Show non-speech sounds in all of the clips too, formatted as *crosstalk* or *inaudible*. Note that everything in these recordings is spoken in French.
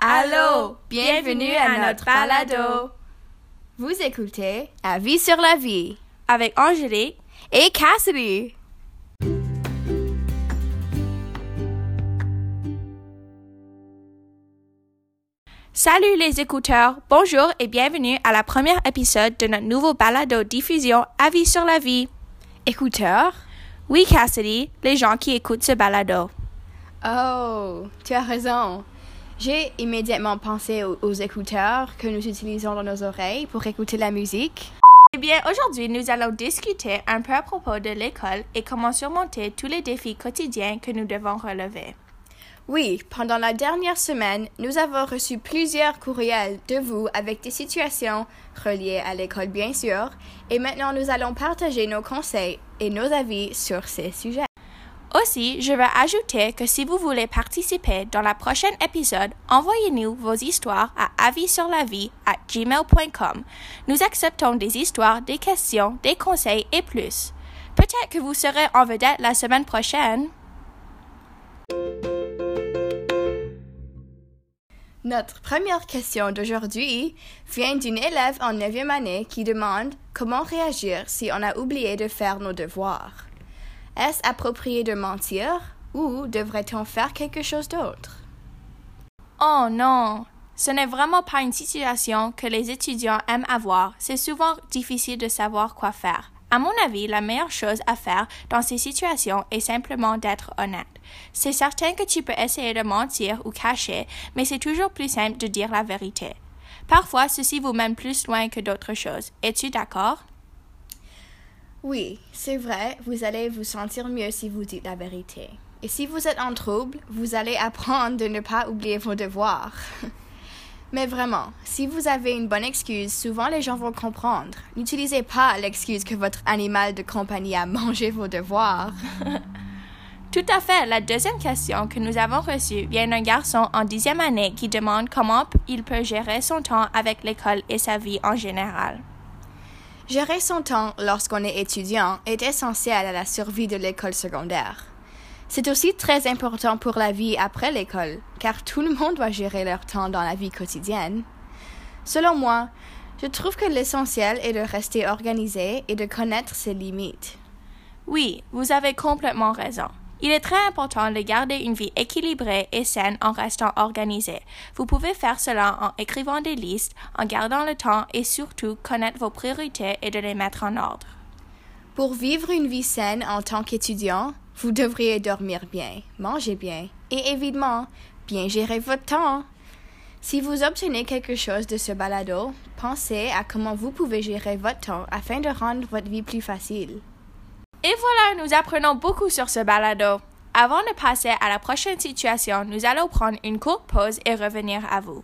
Allô, bienvenue à notre balado. Vous écoutez Avis sur la vie Avec Angélique et Cassidy. Salut les écouteurs, bonjour et bienvenue à la première épisode de notre nouveau balado diffusion Avis sur la vie. Écouteurs? Oui, Cassidy, les gens qui écoutent ce balado. Oh, tu as raison. J'ai immédiatement pensé aux, aux écouteurs que nous utilisons dans nos oreilles pour écouter la musique. Eh bien, aujourd'hui, nous allons discuter un peu à propos de l'école et comment surmonter tous les défis quotidiens que nous devons relever. Oui, pendant la dernière semaine, nous avons reçu plusieurs courriels de vous avec des situations reliées à l'école, bien sûr, et maintenant nous allons partager nos conseils et nos avis sur ces sujets. Aussi, je veux ajouter que si vous voulez participer dans la prochaine épisode, envoyez-nous vos histoires à à gmail.com. Nous acceptons des histoires, des questions, des conseils et plus. Peut-être que vous serez en vedette la semaine prochaine. Notre première question d'aujourd'hui vient d'une élève en 9e année qui demande comment réagir si on a oublié de faire nos devoirs. Est-ce approprié de mentir ou devrait-on faire quelque chose d'autre? Oh non, ce n'est vraiment pas une situation que les étudiants aiment avoir. C'est souvent difficile de savoir quoi faire. À mon avis, la meilleure chose à faire dans ces situations est simplement d'être honnête. C'est certain que tu peux essayer de mentir ou cacher, mais c'est toujours plus simple de dire la vérité. Parfois, ceci vous mène plus loin que d'autres choses. Es-tu d'accord? Oui, c'est vrai, vous allez vous sentir mieux si vous dites la vérité. Et si vous êtes en trouble, vous allez apprendre de ne pas oublier vos devoirs. *laughs* Mais vraiment, si vous avez une bonne excuse, souvent les gens vont comprendre. N'utilisez pas l'excuse que votre animal de compagnie a mangé vos devoirs. *laughs* Tout à fait. La deuxième question que nous avons reçue vient d'un garçon en dixième année qui demande comment il peut gérer son temps avec l'école et sa vie en général. Gérer son temps lorsqu'on est étudiant est essentiel à la survie de l'école secondaire. C'est aussi très important pour la vie après l'école, car tout le monde doit gérer leur temps dans la vie quotidienne. Selon moi, je trouve que l'essentiel est de rester organisé et de connaître ses limites. Oui, vous avez complètement raison. Il est très important de garder une vie équilibrée et saine en restant organisé. Vous pouvez faire cela en écrivant des listes, en gardant le temps et surtout connaître vos priorités et de les mettre en ordre. Pour vivre une vie saine en tant qu'étudiant, vous devriez dormir bien, manger bien et évidemment bien gérer votre temps. Si vous obtenez quelque chose de ce balado, pensez à comment vous pouvez gérer votre temps afin de rendre votre vie plus facile. Et voilà, nous apprenons beaucoup sur ce balado. Avant de passer à la prochaine situation, nous allons prendre une courte pause et revenir à vous.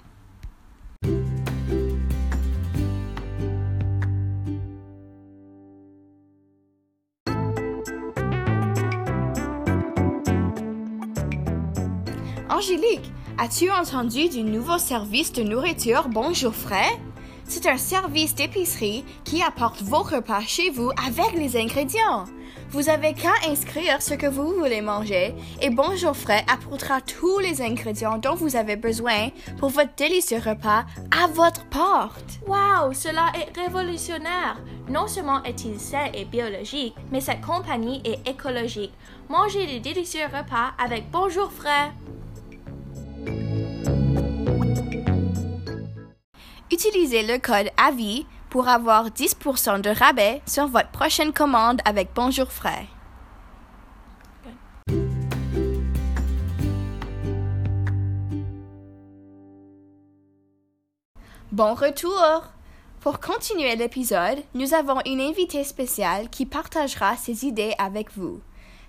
Angélique, as-tu entendu du nouveau service de nourriture Bonjour Frais? C'est un service d'épicerie qui apporte vos repas chez vous avec les ingrédients. Vous avez qu'à inscrire ce que vous voulez manger et Bonjour Frais apportera tous les ingrédients dont vous avez besoin pour votre délicieux repas à votre porte. Wow, cela est révolutionnaire! Non seulement est-il sain et biologique, mais cette compagnie est écologique. Mangez des délicieux repas avec Bonjour Frais! Utilisez le code AVI pour avoir 10% de rabais sur votre prochaine commande avec Bonjour Frais. Bon retour! Pour continuer l'épisode, nous avons une invitée spéciale qui partagera ses idées avec vous.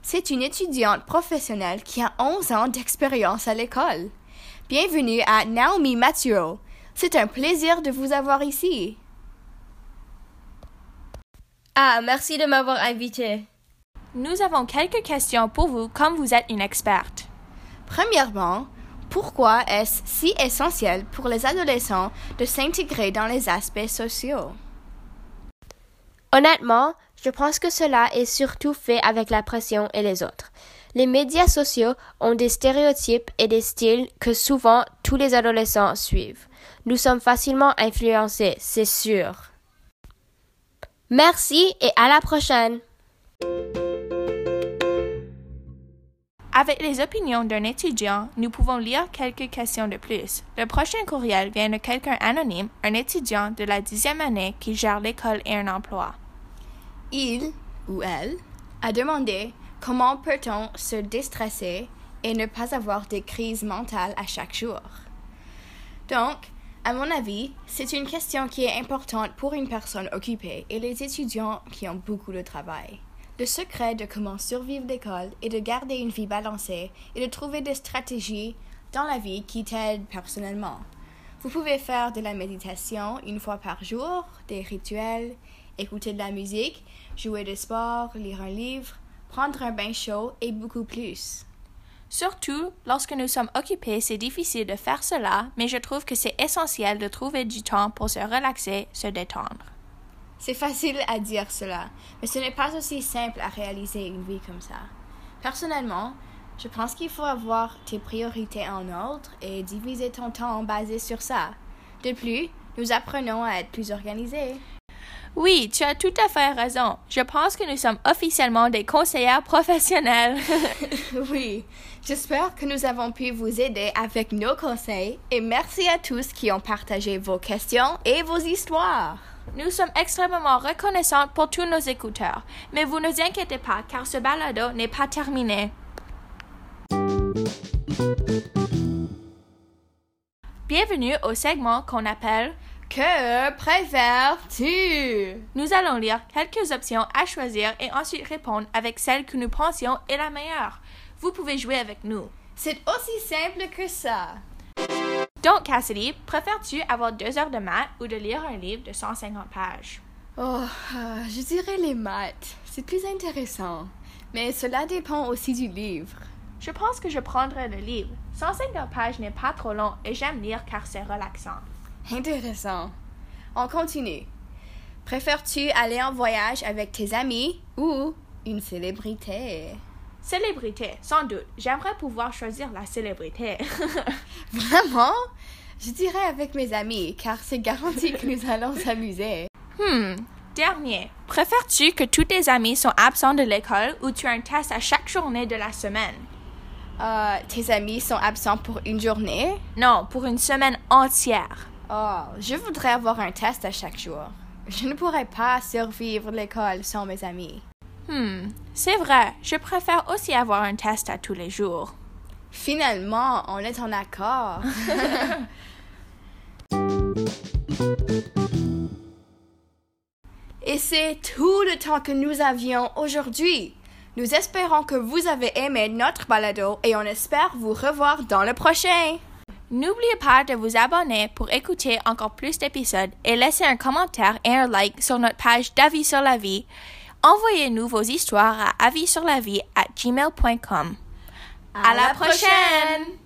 C'est une étudiante professionnelle qui a 11 ans d'expérience à l'école. Bienvenue à Naomi Mathieu. C'est un plaisir de vous avoir ici. Ah, merci de m'avoir invité. Nous avons quelques questions pour vous comme vous êtes une experte. Premièrement, pourquoi est-ce si essentiel pour les adolescents de s'intégrer dans les aspects sociaux? Honnêtement, je pense que cela est surtout fait avec la pression et les autres. Les médias sociaux ont des stéréotypes et des styles que souvent tous les adolescents suivent. Nous sommes facilement influencés, c'est sûr. Merci et à la prochaine. Avec les opinions d'un étudiant, nous pouvons lire quelques questions de plus. Le prochain courriel vient de quelqu'un anonyme, un étudiant de la dixième année qui gère l'école et un emploi. Il ou elle a demandé comment peut-on se déstresser et ne pas avoir des crises mentales à chaque jour? Donc, à mon avis, c'est une question qui est importante pour une personne occupée et les étudiants qui ont beaucoup de travail. Le secret de comment survivre l'école est de garder une vie balancée et de trouver des stratégies dans la vie qui t'aident personnellement. Vous pouvez faire de la méditation une fois par jour, des rituels, écouter de la musique, jouer du sport, lire un livre, prendre un bain chaud et beaucoup plus. Surtout, lorsque nous sommes occupés, c'est difficile de faire cela, mais je trouve que c'est essentiel de trouver du temps pour se relaxer, se détendre. C'est facile à dire cela, mais ce n'est pas aussi simple à réaliser une vie comme ça. Personnellement, je pense qu'il faut avoir tes priorités en ordre et diviser ton temps basé sur ça. De plus, nous apprenons à être plus organisés. Oui, tu as tout à fait raison. Je pense que nous sommes officiellement des conseillères professionnelles. *laughs* *laughs* oui, j'espère que nous avons pu vous aider avec nos conseils et merci à tous qui ont partagé vos questions et vos histoires. Nous sommes extrêmement reconnaissants pour tous nos écouteurs, mais vous ne vous inquiétez pas car ce balado n'est pas terminé. Bienvenue au segment qu'on appelle Que préfères-tu? Nous allons lire quelques options à choisir et ensuite répondre avec celle que nous pensions est la meilleure. Vous pouvez jouer avec nous. C'est aussi simple que ça. Donc, Cassidy, préfères-tu avoir deux heures de maths ou de lire un livre de 150 pages? Oh, euh, je dirais les maths. C'est plus intéressant. Mais cela dépend aussi du livre. Je pense que je prendrai le livre. 150 pages n'est pas trop long et j'aime lire car c'est relaxant. Intéressant. On continue. Préfères-tu aller en voyage avec tes amis ou une célébrité? Célébrité, sans doute. J'aimerais pouvoir choisir la célébrité. *laughs* Vraiment? Je dirais avec mes amis, car c'est garanti que nous allons s'amuser. Hmm. Dernier. Préfères-tu que tous tes amis sont absents de l'école ou tu as un test à chaque journée de la semaine? Euh, tes amis sont absents pour une journée? Non, pour une semaine entière. Oh, je voudrais avoir un test à chaque jour. Je ne pourrais pas survivre l'école sans mes amis. Hmm, c'est vrai, je préfère aussi avoir un test à tous les jours. Finalement, on est en accord. *laughs* *laughs* Et c'est tout le temps que nous avions aujourd'hui. Nous espérons que vous avez aimé notre balado et on espère vous revoir dans le prochain. N'oubliez pas de vous abonner pour écouter encore plus d'épisodes et laisser un commentaire et un like sur notre page d'avis sur la vie. Envoyez-nous vos histoires à avis sur la vie à gmail.com. À, la prochaine.